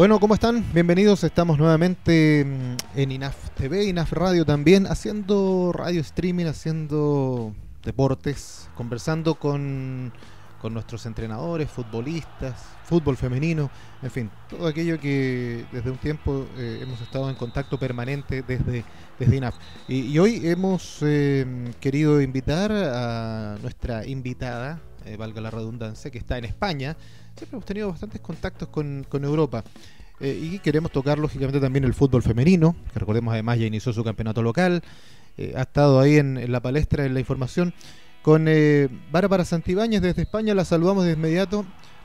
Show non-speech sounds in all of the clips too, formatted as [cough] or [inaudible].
Bueno, ¿cómo están? Bienvenidos. Estamos nuevamente mm, en INAF TV, INAF Radio también, haciendo radio streaming, haciendo deportes, conversando con, con nuestros entrenadores, futbolistas, fútbol femenino, en fin, todo aquello que desde un tiempo eh, hemos estado en contacto permanente desde, desde INAF. Y, hoy hemos eh, querido invitar a nuestra invitada, eh, valga la redundancia, que está en España. Siempre hemos tenido bastantes contactos con, Europa. Eh, y queremos tocar lógicamente también el fútbol femenino, que recordemos además ya inició su campeonato local, eh, ha estado ahí en, la palestra, en la información. Con eh, Bárbara Santibáñez desde España, la saludamos de inmediato,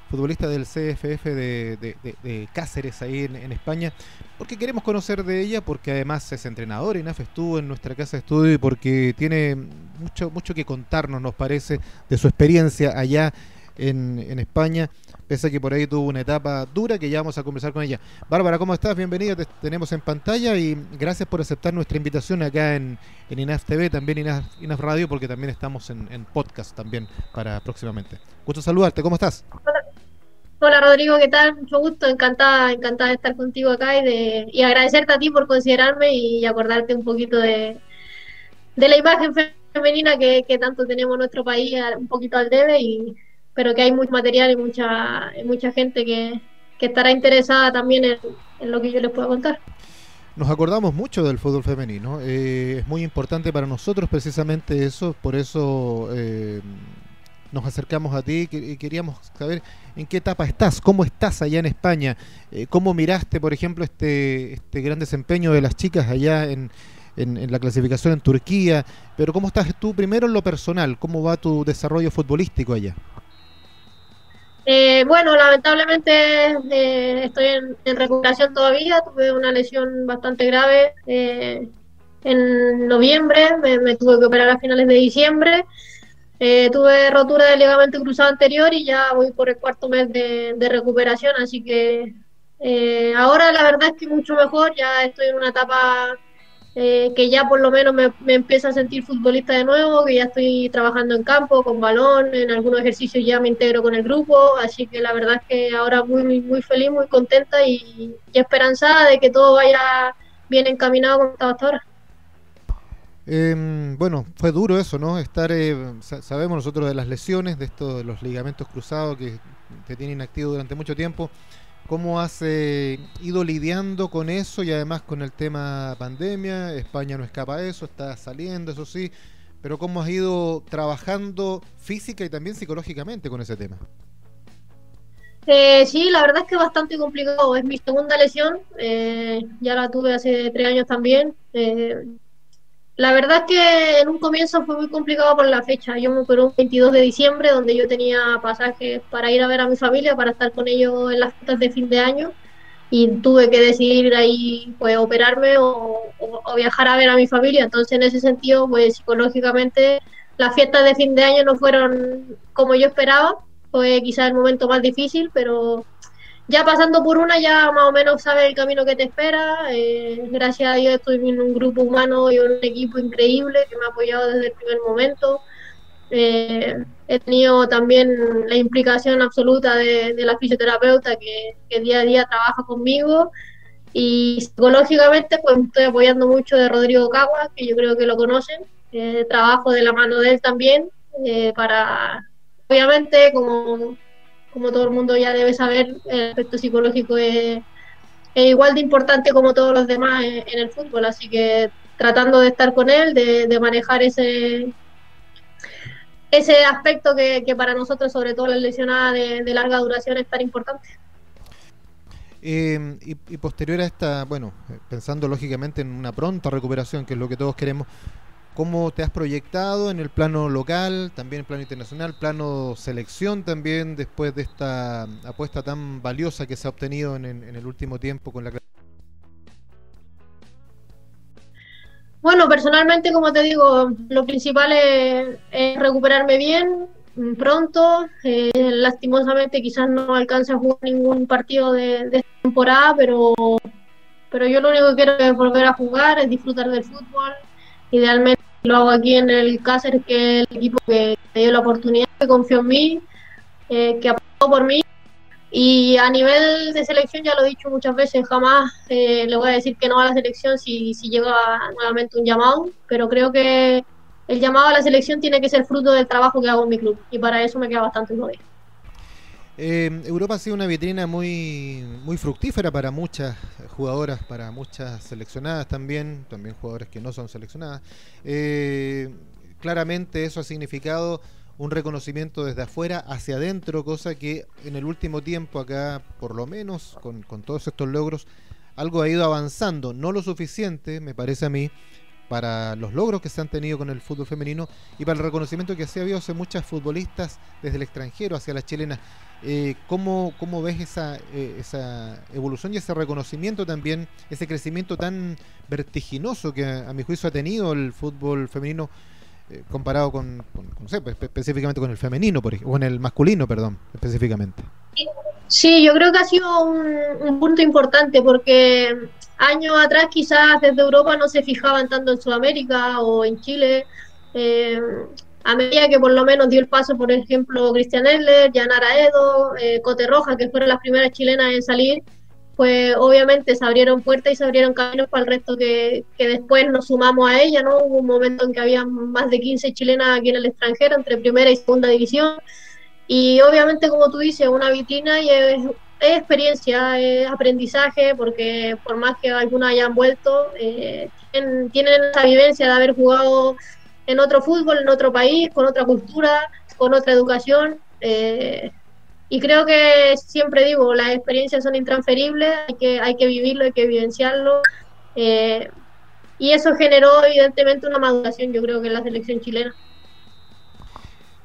futbolista del CFF de Cáceres ahí en, en, España, porque queremos conocer de ella, porque además es entrenadora, INAF estuvo en nuestra casa de estudio y porque tiene mucho, mucho que contarnos, nos parece, de su experiencia allá en, España pese a que por ahí tuvo una etapa dura que ya vamos a conversar con ella. Bárbara, ¿cómo estás? Bienvenida, te tenemos en pantalla y gracias por aceptar nuestra invitación acá en, en INAF TV, también INAF, INAF Radio, porque también estamos en, podcast también para próximamente. Gusto saludarte, ¿cómo estás? Hola. Hola Rodrigo, ¿qué tal? Mucho gusto, encantada, encantada de estar contigo acá y de y agradecerte a ti por considerarme y acordarte un poquito de, de la imagen femenina que, que tanto tenemos en nuestro país, un poquito al debe y pero que hay mucho material y mucha, mucha gente que, que estará interesada también en, en, lo que yo les puedo contar. Nos acordamos mucho del fútbol femenino, eh, es muy importante para nosotros precisamente eso, por eso eh, nos acercamos a ti y queríamos saber en qué etapa estás, cómo estás allá en España, eh, cómo miraste, por ejemplo, este, este gran desempeño de las chicas allá en, en, en, la clasificación en Turquía, pero cómo estás tú primero en lo personal, cómo va tu desarrollo futbolístico allá. Eh, bueno, lamentablemente eh, estoy en, recuperación todavía. Tuve una lesión bastante grave eh, en noviembre. Me, me, tuve que operar a finales de diciembre. Eh, tuve rotura del ligamento cruzado anterior y ya voy por el cuarto mes de, de recuperación. Así que eh, ahora la verdad es que mucho mejor. Ya estoy en una etapa eh, que ya por lo menos me, me empiezo a sentir futbolista de nuevo, que ya estoy trabajando en campo, con balón, en algunos ejercicios ya me integro con el grupo, así que la verdad es que ahora muy, muy feliz, muy contenta y, esperanzada de que todo vaya bien encaminado como estaba hasta ahora. Eh, bueno, fue duro eso, ¿no? Estar, eh, sabemos nosotros de las lesiones, de estos, de los ligamentos cruzados que te tienen activo durante mucho tiempo. ¿Cómo has eh, ido lidiando con eso y además con el tema pandemia? España no escapa a eso, está saliendo, eso sí, pero ¿cómo has ido trabajando física y también psicológicamente con ese tema? Eh, sí, la verdad es que es bastante complicado. Es mi segunda lesión, eh, ya la tuve hace tres años también. La verdad es que en un comienzo fue muy complicado por la fecha. Yo me operé un 22 de diciembre, donde yo tenía pasajes para ir a ver a mi familia, para estar con ellos en las fiestas de fin de año. Y tuve que decidir ahí, pues, operarme o, viajar a ver a mi familia. Entonces, en ese sentido, pues, psicológicamente, las fiestas de fin de año no fueron como yo esperaba. Fue quizás el momento más difícil, pero ya pasando por una ya más o menos sabes el camino que te espera. Eh, gracias a Dios estoy en un grupo humano y un equipo increíble que me ha apoyado desde el primer momento. Eh, he tenido también la implicación absoluta de, de la fisioterapeuta que, que, día a día trabaja conmigo y psicológicamente pues estoy apoyando mucho de Rodrigo Cagua, que yo creo que lo conocen. Eh, trabajo de la mano de él también eh, para, obviamente, como como todo el mundo ya debe saber, el aspecto psicológico es, igual de importante como todos los demás en, el fútbol, así que tratando de estar con él, de, manejar ese ese aspecto que, para nosotros, sobre todo las lesionadas de, larga duración, es tan importante. Y, y, posterior a esta, bueno, pensando lógicamente en una pronta recuperación, que es lo que todos queremos, cómo te has proyectado en el plano local, también en el plano internacional, plano selección también, después de esta apuesta tan valiosa que se ha obtenido en, el último tiempo con la Bueno, personalmente, como te digo, lo principal es, es recuperarme bien pronto. Eh, lastimosamente, quizás no alcance a jugar ningún partido de, de temporada, pero, pero yo lo único que quiero es volver a jugar, es disfrutar del fútbol. Idealmente lo hago aquí en el Cáceres, que es el equipo que me dio la oportunidad, que confió en mí, eh, que apostó por mí. Y a nivel de selección, ya lo he dicho muchas veces, jamás eh, le voy a decir que no a la selección si, si llega nuevamente un llamado, pero creo que el llamado a la selección tiene que ser fruto del trabajo que hago en mi club y para eso me queda bastante todavía. Eh, Europa ha sido una vitrina muy, fructífera para muchas jugadoras, para muchas seleccionadas también, también jugadoras que no son seleccionadas. Eh, claramente eso ha significado un reconocimiento desde afuera hacia adentro, cosa que en el último tiempo acá, por lo menos con, con todos estos logros, algo ha ido avanzando, no lo suficiente, me parece a mí, para los logros que se han tenido con el fútbol femenino y para el reconocimiento que se ha habido hacia muchas futbolistas desde el extranjero hacia las chilenas. Eh, ¿cómo, ¿cómo, ves esa, eh, esa evolución y ese reconocimiento también, ese crecimiento tan vertiginoso que a, mi juicio ha tenido el fútbol femenino eh, comparado con, no sé, específicamente con el femenino, por ejemplo, o con el masculino, perdón, específicamente? Sí, yo creo que ha sido un punto importante porque años atrás quizás desde Europa no se fijaban tanto en Sudamérica o en Chile. Eh, a medida que por lo menos dio el paso, por ejemplo, Cristian Edler, Yanara Edo, eh, Cote Roja, que fueron las primeras chilenas en salir, pues obviamente se abrieron puertas y se abrieron caminos para el resto que, que después nos sumamos a ella, ¿no? Hubo un momento en que había más de 15 chilenas aquí en el extranjero, entre primera y segunda división. Y obviamente, como tú dices, una vitrina y es es experiencia, es aprendizaje, porque por más que algunos hayan vuelto, eh, tienen, esa vivencia de haber jugado en otro fútbol, en otro país, con otra cultura, con otra educación. Eh, y creo que siempre digo, las experiencias son intransferibles, hay que, vivirlo, hay que vivenciarlo. Eh, y eso generó evidentemente una maduración, yo creo que en la selección chilena.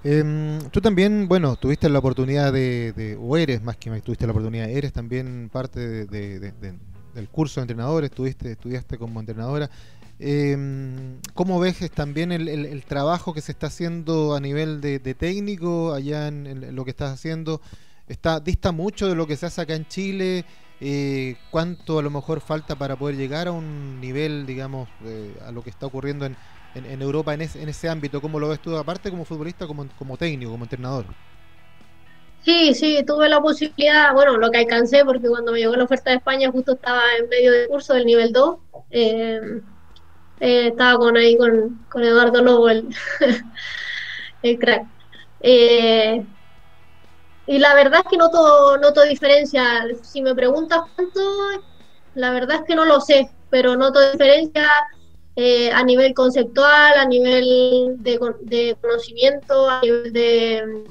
Em, tú también, bueno, tuviste la oportunidad de, o eres más que tuviste la oportunidad, eres también parte del curso de entrenadores, estuviste, estudiaste como entrenadora. Eh, ¿Cómo ves también el, trabajo que se está haciendo a nivel de, técnico allá en, lo que estás haciendo? Está, ¿Dista mucho de lo que se hace acá en Chile? Eh, ¿Cuánto a lo mejor falta para poder llegar a un nivel, digamos, a lo que está ocurriendo en, en, Europa en, en, ese ámbito? ¿Cómo lo ves tú, aparte como futbolista, como, como técnico, como entrenador? Sí, sí, tuve la posibilidad, bueno, lo que alcancé, porque cuando me llegó la oferta de España justo estaba en medio del curso del nivel 2. Eh, eh, estaba con ahí con, con Eduardo Lobo, el, [laughs] el crack. Eh, y la verdad es que noto, noto diferencia. Si me preguntas cuánto, la verdad es que no lo sé, pero noto diferencia eh, a nivel conceptual, a nivel de, conocimiento, a nivel de,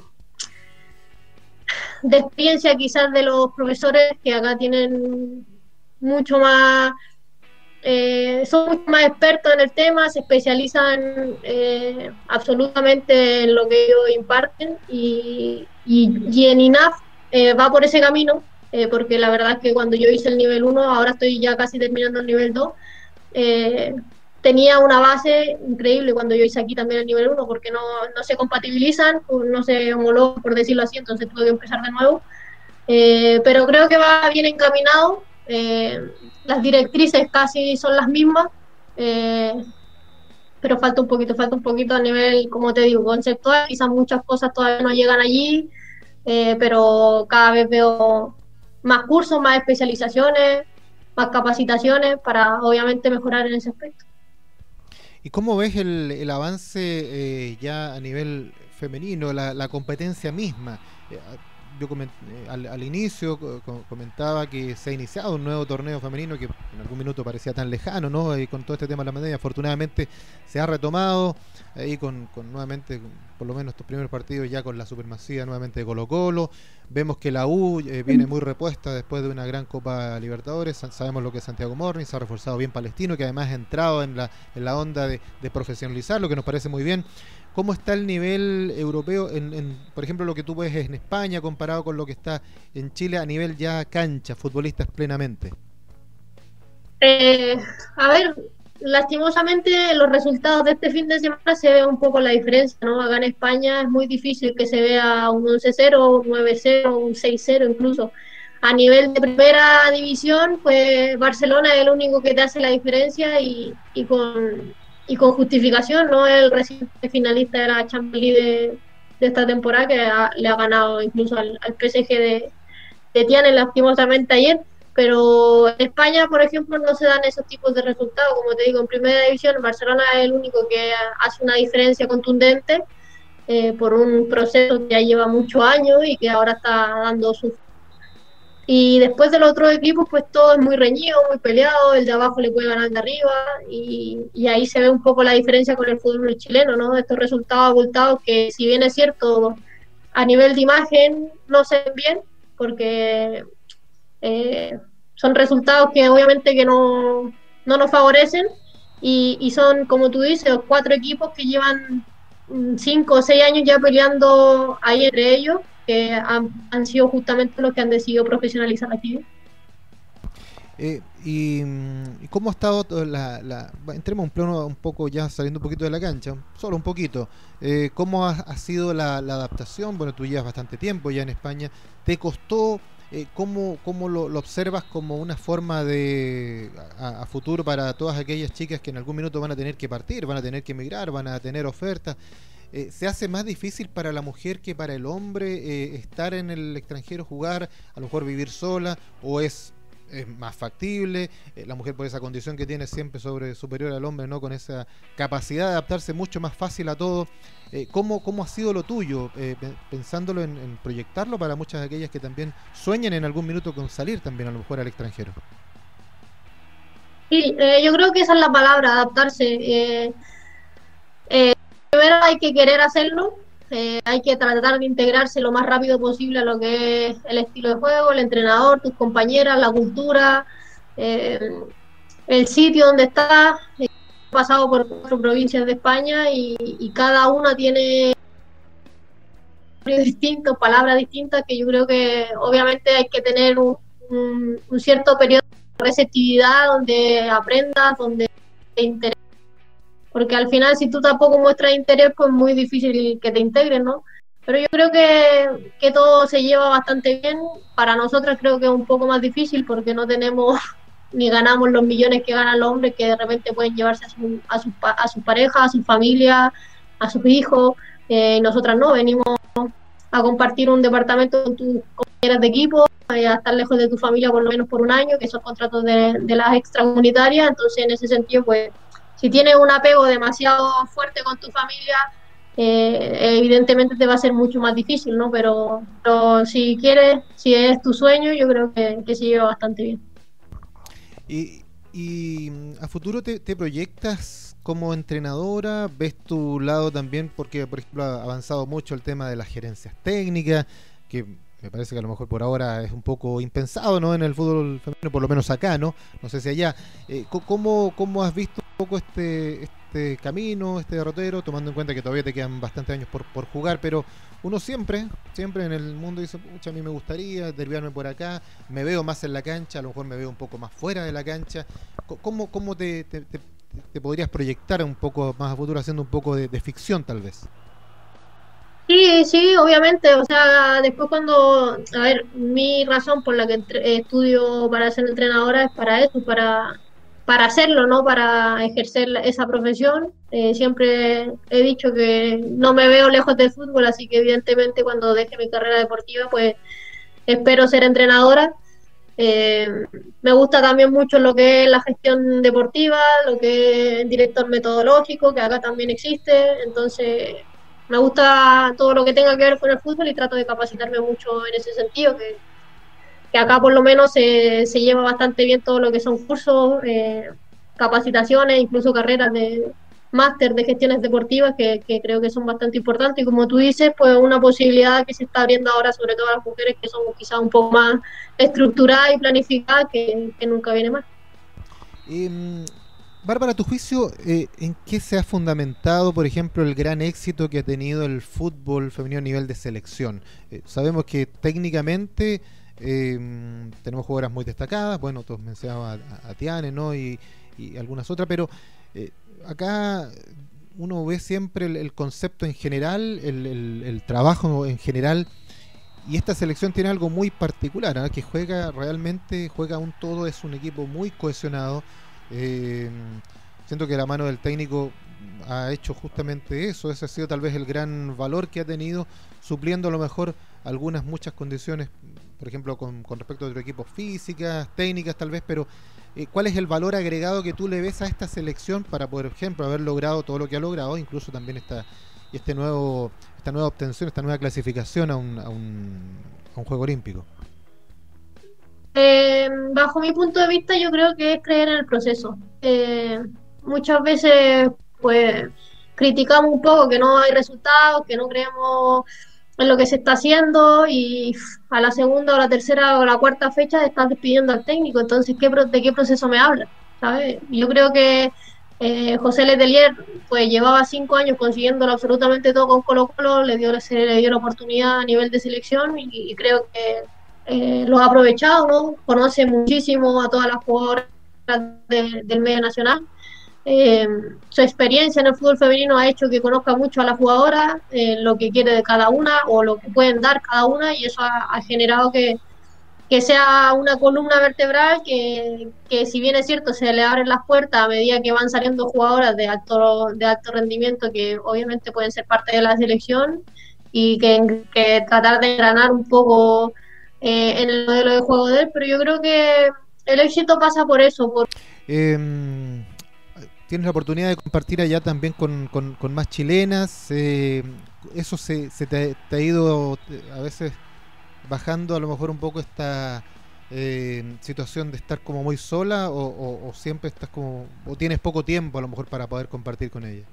experiencia quizás de los profesores que acá tienen mucho más, eh, son mucho más expertos en el tema, se especializan eh, absolutamente en lo que ellos imparten y, y, en INAF va por ese camino, porque la verdad es que cuando yo hice el nivel 1, ahora estoy ya casi terminando el nivel 2, tenía una base increíble cuando yo hice aquí también el nivel 1, porque no, no se compatibilizan, no se homologan, por decirlo así, entonces tuve que empezar de nuevo. Eh, pero creo que va bien encaminado, eh, las directrices casi son las mismas, eh, pero falta un poquito, falta un poquito a nivel, como te digo, conceptual, quizás muchas cosas todavía no llegan allí, pero cada vez veo más cursos, más especializaciones, más capacitaciones para obviamente mejorar en ese aspecto. ¿Y cómo ves el, el avance eh, ya a nivel femenino, la, la competencia misma? Eh, yo eh, al, inicio comentaba que se ha iniciado un nuevo torneo femenino que en algún minuto parecía tan lejano, ¿no? Y con todo este tema de la medalla, afortunadamente se ha retomado ahí con, nuevamente, por lo menos estos primeros partidos ya con la supremacía nuevamente de Colo Colo. Vemos que la U eh, viene muy repuesta después de una gran Copa Libertadores. Sabemos lo que es Santiago Morning, se ha reforzado bien Palestino, que además ha entrado en la, en la onda de, de profesionalizar, lo que nos parece muy bien. ¿Cómo está el nivel europeo, en, por ejemplo, lo que tú ves en España comparado con lo que está en Chile a nivel ya cancha, futbolistas plenamente? Eh, a ver, lastimosamente los resultados de este fin de semana se ve un poco la diferencia, ¿no? Acá en España es muy difícil que se vea un 11-0, un 9-0, un 6-0 incluso. A nivel de primera división, pues Barcelona es el único que te hace la diferencia y, y con y con justificación, no el reciente finalista de la Champions League de, esta temporada que le ha ganado incluso al, PSG de, de Tiane lastimosamente ayer, pero en España, por ejemplo, no se dan esos tipos de resultados. Como te digo, en primera división, Barcelona es el único que hace una diferencia contundente eh, por un proceso que ya lleva muchos años y que ahora está dando sus y después de los otros equipos, pues todo es muy reñido, muy peleado, el de abajo le puede ganar el de arriba, y, ahí se ve un poco la diferencia con el fútbol chileno, ¿no? Estos resultados abultados que, si bien es cierto, a nivel de imagen no se ven bien, porque eh, son resultados que obviamente que no, no nos favorecen, y, y, son, como tú dices, cuatro equipos que llevan cinco o seis años ya peleando ahí entre ellos, que han, sido justamente los que han decidido profesionalizar la actividad. Eh, y, cómo ha estado la, la, entremos un plano un poco ya saliendo un poquito de la cancha, solo un poquito. Eh, ¿Cómo ha, sido la, adaptación? Bueno, tú llevas bastante tiempo ya en España. ¿Te costó? Eh, ¿Cómo, cómo lo, observas como una forma de a, futuro para todas aquellas chicas que en algún minuto van a tener que partir, van a tener que emigrar, van a tener ofertas? Eh, ¿Se hace más difícil para la mujer que para el hombre eh, estar en el extranjero, jugar, a lo mejor vivir sola, o es, más factible? Eh, la mujer por esa condición que tiene siempre sobre superior al hombre, ¿no? Con esa capacidad de adaptarse mucho más fácil a todo. ¿cómo, ¿Cómo ha sido lo tuyo? pensándolo en, proyectarlo para muchas de aquellas que también sueñan en algún minuto con salir también a lo mejor al extranjero. Sí, yo creo que esa es la palabra, adaptarse. Eh, primero hay que querer hacerlo, eh, hay que tratar de integrarse lo más rápido posible a lo que es el estilo de juego, el entrenador, tus compañeras, la cultura, eh, el sitio donde estás. He pasado por cuatro provincias de España y, cada una tiene distintos, palabras distintas, que yo creo que obviamente hay que tener un, un cierto periodo de receptividad donde aprendas, donde te interesa porque al final si tú tampoco muestras interés, pues es muy difícil que te integren, ¿no? Pero yo creo que, que todo se lleva bastante bien. Para nosotras creo que es un poco más difícil porque no tenemos [laughs] ni ganamos los millones que ganan los hombres que de repente pueden llevarse a su, a su, a su pareja, a su familia, a sus hijos. Eh, nosotras no, venimos a compartir un departamento con tus compañeras de equipo, eh, a estar lejos de tu familia por lo menos por un año, que son contratos de, de las extracomunitarias. Entonces, en ese sentido, pues si tienes un apego demasiado fuerte con tu familia, eh, evidentemente te va a ser mucho más difícil, ¿no? Pero, si quieres, si es tu sueño, yo creo que, que se lleva bastante bien. Y, y a futuro te, proyectas como entrenadora, ves tu lado también, porque por ejemplo ha avanzado mucho el tema de las gerencias técnicas, que me parece que a lo mejor por ahora es un poco impensado ¿no? en el fútbol femenino, por lo menos acá, ¿no? No sé si allá. Eh, ¿cómo, ¿Cómo has visto poco este, este camino, este derrotero, tomando en cuenta que todavía te quedan bastantes años por, por jugar, pero uno siempre, siempre en el mundo dice, pucha, a mí me gustaría desviarme por acá, me veo más en la cancha, a lo mejor me veo un poco más fuera de la cancha. ¿Cómo, cómo te, te, podrías proyectar un poco más a futuro haciendo un poco de, ficción tal vez? Sí, sí, obviamente. O sea, después cuando, a ver, mi razón por la que estudio para ser entrenadora es para eso, para para hacerlo, ¿no? Para ejercer esa profesión. Eh, siempre he dicho que no me veo lejos del fútbol, así que evidentemente cuando deje mi carrera deportiva, pues espero ser entrenadora. Eh, me gusta también mucho lo que es la gestión deportiva, lo que es director metodológico, que acá también existe. Entonces, me gusta todo lo que tenga que ver con el fútbol y trato de capacitarme mucho en ese sentido, que acá por lo menos se, se lleva bastante bien todo lo que son cursos, eh, capacitaciones, incluso carreras de máster de gestiones deportivas que, creo que son bastante importantes y como tú dices, pues una posibilidad que se está abriendo ahora sobre todo a las mujeres que son quizás un poco más estructuradas y planificadas que, nunca viene más. Eh, Bárbara, tu juicio, eh, ¿en qué se ha fundamentado, por ejemplo, el gran éxito que ha tenido el fútbol femenino a nivel de selección? Eh, sabemos que técnicamente Em, tenemos jugadoras muy destacadas, bueno, todos mencionaban a, a, Tiane, ¿no? Y, algunas otras, pero eh, acá uno ve siempre el, concepto en general, el, trabajo en general, y esta selección tiene algo muy particular, ¿ah? que juega realmente, juega un todo, es un equipo muy cohesionado. Em, siento que la mano del técnico ha hecho justamente eso, ese ha sido tal vez el gran valor que ha tenido, supliendo a lo mejor algunas muchas condiciones por ejemplo, con, respecto a otro equipo, físicas, técnicas tal vez, pero eh, ¿cuál es el valor agregado que tú le ves a esta selección para, por ejemplo, haber logrado todo lo que ha logrado, incluso también esta, este nuevo, esta nueva obtención, esta nueva clasificación a un, a un, a un Juego Olímpico? Eh, bajo mi punto de vista, yo creo que es creer en el proceso. Eh, muchas veces, pues, criticamos un poco que no hay resultados, que no creemos en lo que se está haciendo y a la segunda o la tercera o la cuarta fecha están despidiendo al técnico. Entonces, ¿qué, ¿de qué proceso me habla? ¿Sabes? Yo creo que eh, José Letelier pues llevaba cinco años consiguiéndolo absolutamente todo con Colo Colo, le dio, se le dio la oportunidad a nivel de selección y creo que eh, lo ha aprovechado, ¿no? Conoce muchísimo a todas las jugadoras del medio nacional. Eh, su experiencia en el fútbol femenino ha hecho que conozca mucho a las jugadoras, eh, lo que quiere de cada una o lo que pueden dar cada una y eso ha, generado que, que, sea una columna vertebral que, que, si bien es cierto se le abren las puertas a medida que van saliendo jugadoras de alto, de alto rendimiento que obviamente pueden ser parte de la selección y que, que tratar de engranar un poco eh, en el modelo de juego de él, pero yo creo que el éxito pasa por eso. Por... Tienes la oportunidad de compartir allá también con, más chilenas. Eh, ¿Eso se, te, ha ido a veces bajando a lo mejor un poco esta eh, situación de estar como muy sola o, o, siempre estás como o tienes poco tiempo a lo mejor para poder compartir con ella?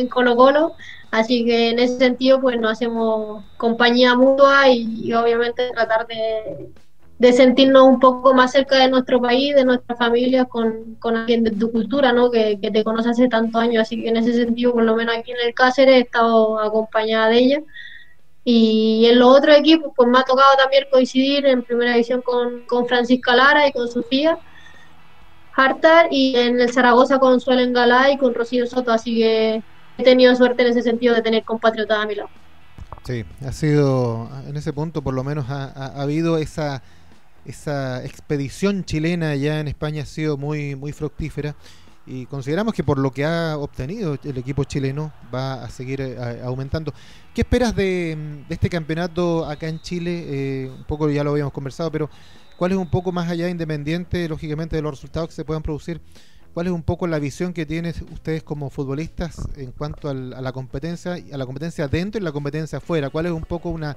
en Colo Colo, así que en ese sentido pues nos hacemos compañía mutua y, obviamente tratar de, sentirnos un poco más cerca de nuestro país, de nuestra familia, con, alguien de tu cultura, ¿no? Que, te conoce hace tantos años, así que en ese sentido, por lo menos aquí en el Cáceres, he estado acompañada de ella. Y en los otros equipos, pues me ha tocado también coincidir en primera división con, con Francisca Lara y con Sofía Hartar y en el Zaragoza con Suelen Galá y con Rocío Soto, así que tenido suerte en ese sentido de tener compatriotas a mi lado. Sí, ha sido, en ese punto por lo menos ha, habido esa, esa expedición chilena allá en España ha sido muy, muy fructífera y consideramos que por lo que ha obtenido el equipo chileno va a seguir eh, aumentando. ¿Qué esperas de, este campeonato acá en Chile? Eh, un poco ya lo habíamos conversado, pero ¿cuál es un poco más allá independiente, lógicamente, de los resultados que se puedan producir? ¿Cuál es un poco la visión que tienen ustedes como futbolistas en cuanto a la competencia, a la competencia dentro y la competencia afuera? ¿Cuál es un poco una,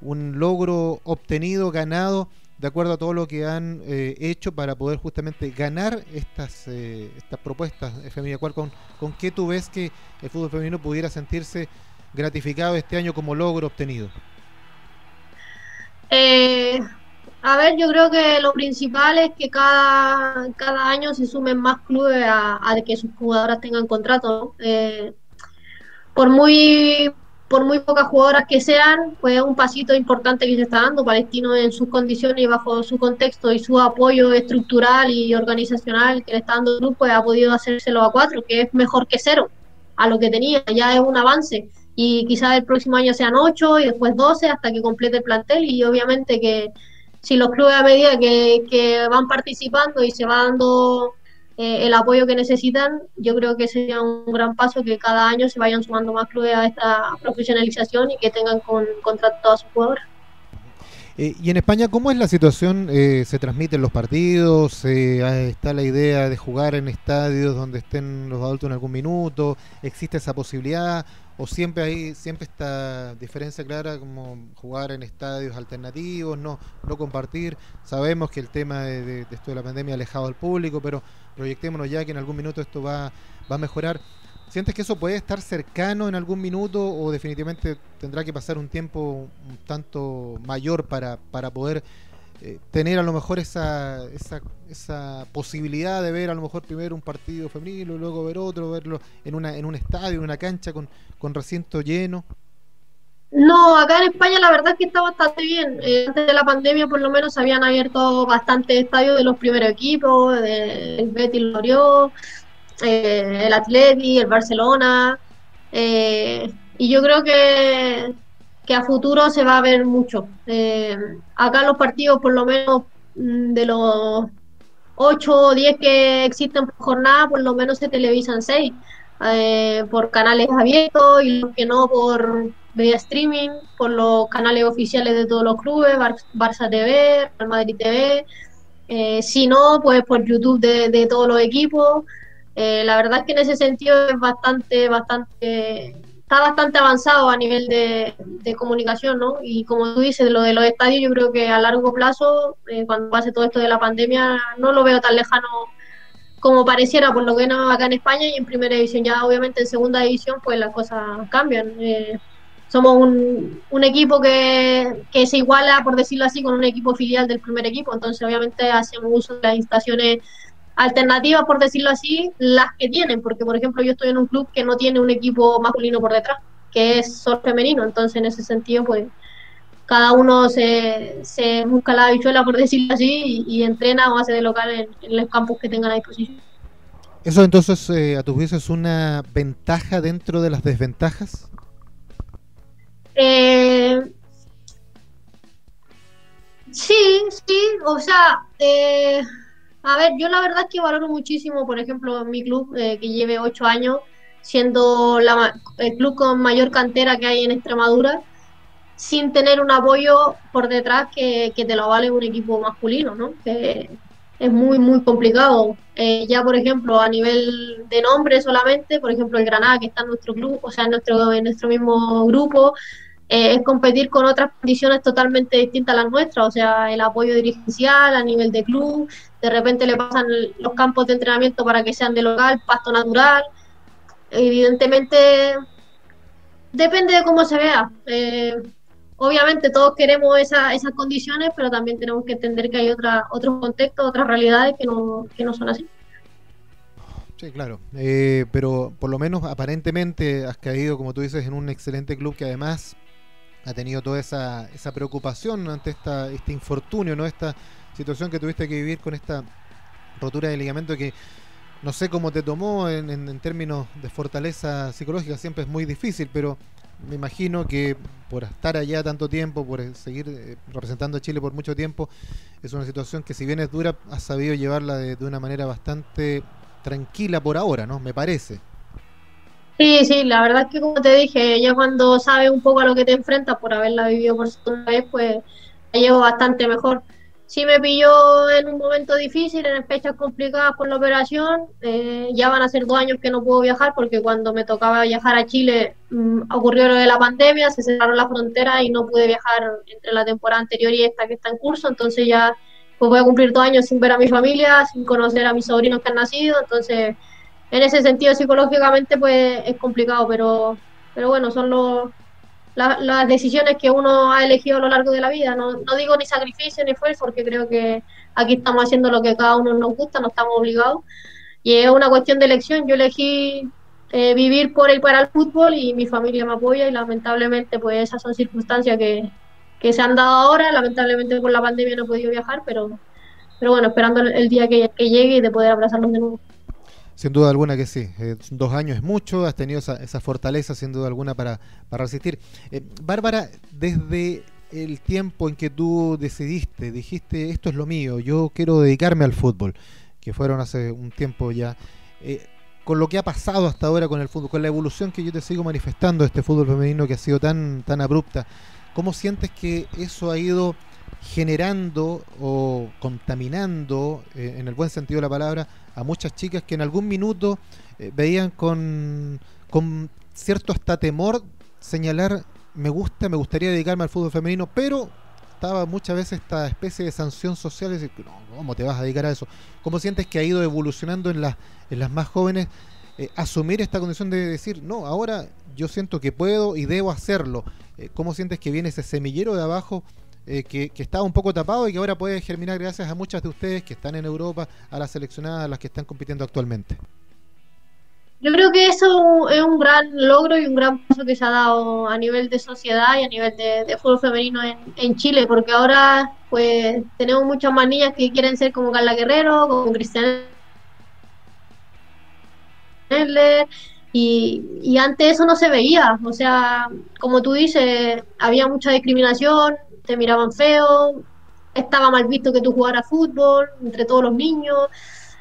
un logro obtenido, ganado? de acuerdo a todo lo que han eh, hecho para poder justamente ganar estas eh, estas propuestas femeninas. Con, ¿Con qué tú ves que el fútbol femenino pudiera sentirse gratificado este año como logro obtenido? Eh, a ver, yo creo que lo principal es que cada, cada año se sumen más clubes a, que sus jugadoras tengan contrato. por muy por muy pocas jugadoras que sean, pues es un pasito importante que se está dando. Palestino en sus condiciones y bajo su contexto y su apoyo estructural y organizacional que le está dando el grupo, pues ha podido hacérselo a cuatro, que es mejor que cero a lo que tenía, ya es un avance. Y quizás el próximo año sean ocho y después doce hasta que complete el plantel. Y obviamente que si los clubes a medida que, que van participando y se va dando eh, el apoyo que necesitan, yo creo que sería un gran paso que cada año se vayan sumando más clubes a esta profesionalización y que tengan con, contrato a sus jugadores. Eh, y en España, ¿cómo es la situación? Eh, ¿Se transmiten los partidos? ¿Está la idea de jugar en estadios donde estén los adultos en algún minuto? ¿Existe esa posibilidad? ¿O siempre hay siempre esta diferencia clara como jugar en estadios alternativos, no, no compartir? Sabemos que el tema de, esto de la pandemia ha alejado al público, pero proyectémonos ya que en algún minuto esto va, va a mejorar. ¿Sientes que eso puede estar cercano en algún minuto o definitivamente tendrá que pasar un tiempo un tanto mayor para, para poder eh, tener a lo mejor esa, esa, esa posibilidad de ver a lo mejor primero un partido femenino y luego ver otro, verlo en, una, en un estadio, en una cancha con, con recinto lleno? No, acá en España la verdad es que está bastante bien. Eh, antes de la pandemia por lo menos habían abierto bastantes estadios de los primeros equipos, el Betis lo eh, el Atleti, el Barcelona. Eh, y yo creo que, que, a futuro se va a ver mucho. acá los partidos por lo menos mm, de los 8 o 10 que existen por jornada, por lo menos se televisan 6 eh, por canales abiertos y los que no por vía streaming, por los canales oficiales de todos los clubes, Barça TV, Real Madrid TV, eh, si no, pues por YouTube de, de todos los equipos. Eh, la verdad es que en ese sentido es bastante, bastante, está bastante avanzado a nivel de, comunicación, ¿no? Y como tú dices, lo de los estadios, yo creo que a largo plazo, eh, cuando pase todo esto de la pandemia, no lo veo tan lejano como pareciera, por lo que no acá en España y en primera división. Ya obviamente en segunda división, pues las cosas cambian. Eh, somos un, equipo que, se iguala, por decirlo así, con un equipo filial del primer equipo. Entonces, obviamente, hacemos uso de las instalaciones alternativas, por decirlo así, las que tienen. Porque, por ejemplo, yo estoy en un club que no tiene un equipo masculino por detrás, que es solo femenino. Entonces, en ese sentido, pues cada uno se, se busca la bichuela, por [laughs] decirlo así, y, entrena o hace de local en, los campos que tengan a disposición. ¿Eso entonces, eh, a tus juicio, es una ventaja dentro de las desventajas? Eh, sí, sí, o sea, eh, a ver, yo la verdad es que valoro muchísimo, por ejemplo, mi club, eh, que lleve ocho años, siendo la, el club con mayor cantera que hay en Extremadura, sin tener un apoyo por detrás que, te lo vale un equipo masculino, ¿no? es muy, muy complicado. ya, por ejemplo, a nivel de nombre solamente, por ejemplo, el Granada, que está en nuestro club, o sea, en nuestro, en nuestro mismo grupo, eh, es competir con otras condiciones totalmente distintas a las nuestras, o sea, el apoyo dirigencial a nivel de club, de repente le pasan los campos de entrenamiento para que sean de local, pasto natural, evidentemente depende de cómo se vea. Eh, obviamente todos queremos esas condiciones, pero también tenemos que entender que hay otra, otros contextos, otras realidades que no, que no son así. Sí, claro. Eh, pero por lo menos aparentemente has caído, como tú dices, en un excelente club que además ha tenido toda esa, esa preocupación ante esta, este infortunio, ¿no? Esta situación que tuviste que vivir con esta rotura de ligamento que no sé cómo te tomó en, en, términos de fortaleza psicológica, siempre es muy difícil, pero me imagino que por estar allá tanto tiempo, por seguir eh, representando a Chile por mucho tiempo, es una situación que si bien es dura, has sabido llevarla de, de una manera bastante tranquila por ahora, ¿no? Me parece. Sí, sí, la verdad es que como te dije, ya cuando sabes un poco a lo que te enfrentas por haberla vivido por segunda vez, pues la llevo bastante mejor. Sí me pilló en un momento difícil, en fechas complicadas por la operación. Eh, ya van a ser dos años que no puedo viajar porque cuando me tocaba viajar a Chile mm, ocurrió lo de la pandemia, se cerraron las fronteras y no pude viajar entre la temporada anterior y esta que está en curso. Entonces ya pues voy a cumplir dos años sin ver a mi familia, sin conocer a mis sobrinos que han nacido. Entonces en ese sentido psicológicamente pues es complicado, pero, pero bueno, son los, las decisiones que uno ha elegido a lo largo de la vida. No, no digo ni sacrificio ni esfuerzo, porque creo que aquí estamos haciendo lo que cada uno nos gusta, no estamos obligados. Y es una cuestión de elección. Yo elegí eh, vivir por y para el fútbol y mi familia me apoya y lamentablemente pues esas son circunstancias que, que se han dado ahora. Lamentablemente por la pandemia no he podido viajar, pero, pero bueno, esperando el, día que, que llegue y de poder abrazarlos de nuevo. Sin duda alguna que sí. Eh, dos años es mucho, has tenido esa, fortaleza sin duda alguna para, resistir. Eh, Bárbara, desde el tiempo en que tú decidiste, dijiste, esto es lo mío, yo quiero dedicarme al fútbol, que fueron hace un tiempo ya, eh, con lo que ha pasado hasta ahora con el fútbol, con la evolución que yo te sigo manifestando este fútbol femenino que ha sido tan, tan abrupta, ¿cómo sientes que eso ha ido generando o contaminando, en el buen sentido de la palabra, a muchas chicas que en algún minuto eh, veían con, con cierto hasta temor señalar me gusta, me gustaría dedicarme al fútbol femenino, pero estaba muchas veces esta especie de sanción social, decir, no, ¿cómo te vas a dedicar a eso? ¿Cómo sientes que ha ido evolucionando en las, en las más jóvenes eh, asumir esta condición de decir, no, ahora yo siento que puedo y debo hacerlo? Eh, ¿Cómo sientes que viene ese semillero de abajo eh, que, estaba un poco tapado y que ahora puede germinar gracias a muchas de ustedes que están en Europa, a las seleccionadas, a las que están compitiendo actualmente. Yo creo que eso es un gran logro y un gran paso que se ha dado a nivel de sociedad y a nivel de, fútbol femenino en, Chile, porque ahora pues tenemos muchas más niñas que quieren ser como Carla Guerrero, como Cristian y, y antes eso no se veía, o sea, como tú dices, había mucha discriminación, te miraban feo, estaba mal visto que tú jugaras fútbol entre todos los niños.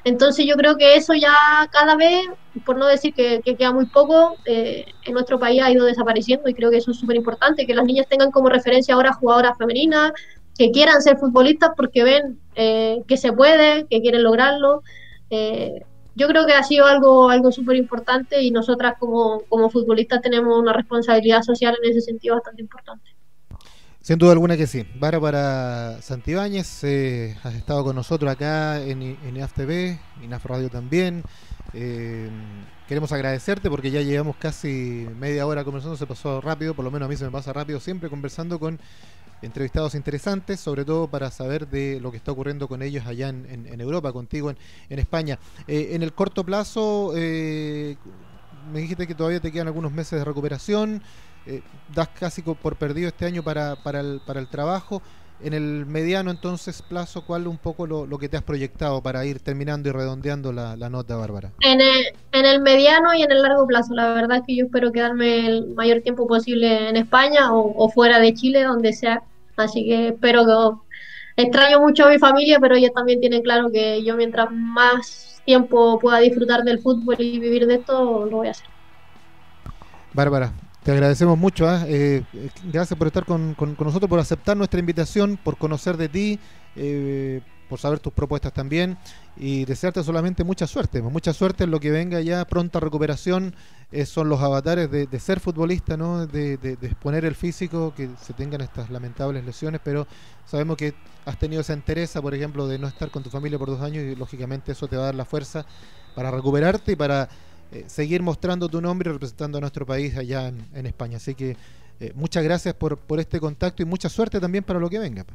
Entonces yo creo que eso ya cada vez, por no decir que, queda muy poco, eh, en nuestro país ha ido desapareciendo y creo que eso es súper importante, que las niñas tengan como referencia ahora jugadoras femeninas, que quieran ser futbolistas porque ven eh, que se puede, que quieren lograrlo. Eh, yo creo que ha sido algo, algo súper importante y nosotras como, como futbolistas tenemos una responsabilidad social en ese sentido bastante importante. Sin duda alguna que sí. Vara para Santibáñez, eh, has estado con nosotros acá en, en INAF TV, INAF Radio también. Eh, queremos agradecerte porque ya llevamos casi media hora conversando, se pasó rápido, por lo menos a mí se me pasa rápido, siempre conversando con entrevistados interesantes, sobre todo para saber de lo que está ocurriendo con ellos allá en, Europa, contigo en, España. Eh, en el corto plazo, me dijiste que todavía te quedan algunos meses de recuperación. Eh, das casi por perdido este año para, para, el, para el trabajo. En el mediano entonces plazo, ¿cuál un poco lo, que te has proyectado para ir terminando y redondeando la, nota, Bárbara? En el, en el mediano y en el largo plazo, la verdad es que yo espero quedarme el mayor tiempo posible en España o, fuera de Chile, donde sea. Así que espero que extraño mucho a mi familia, pero ellos también tienen claro que yo mientras más tiempo pueda disfrutar del fútbol y vivir de esto, lo voy a hacer. Bárbara, te agradecemos mucho. ¿ah? Eh, gracias por estar con, nosotros, por aceptar nuestra invitación, por conocer de ti, eh, por saber tus propuestas también y desearte solamente mucha suerte. Pues, mucha suerte en lo que venga ya, pronta recuperación. Eh, son los avatares de, ser futbolista. De, de, exponer el físico, que se tengan estas lamentables lesiones, pero sabemos que has tenido esa entereza, por ejemplo, de no estar con tu familia por dos años y lógicamente eso te va a dar la fuerza para recuperarte y para eh, seguir mostrando tu nombre y representando a nuestro país allá en, España. Así que eh, muchas gracias por, por este contacto y mucha suerte también para lo que venga.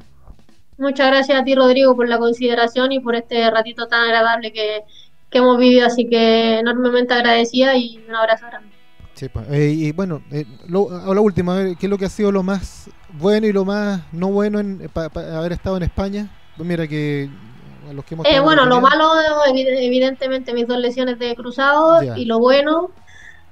Muchas gracias a ti, Rodrigo, por la consideración y por este ratito tan agradable que, hemos vivido. Así que enormemente agradecida y un abrazo grande. Sí, eh, y bueno, lo, a la última, ¿qué es lo que ha sido lo más bueno y lo más no bueno en haber estado en España? Pues mira que eh, bueno, lo malo, evidentemente, mis dos lesiones de cruzado y lo bueno,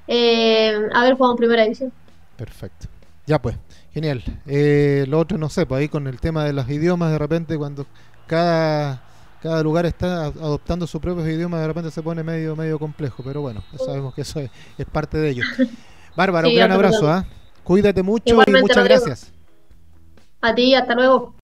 eh, haber jugado en primera división. Perfecto. Ya pues, genial. Eh, lo otro no sé, pues ahí con el tema de los idiomas, de repente cuando cada, cada lugar está adoptando su propio idioma, de repente se pone medio, medio complejo, pero bueno, sabemos que eso es, parte de ello. [laughs] Bárbara, un gran abrazo, ¿ah? Cuídate mucho y muchas gracias. A ti, hasta luego.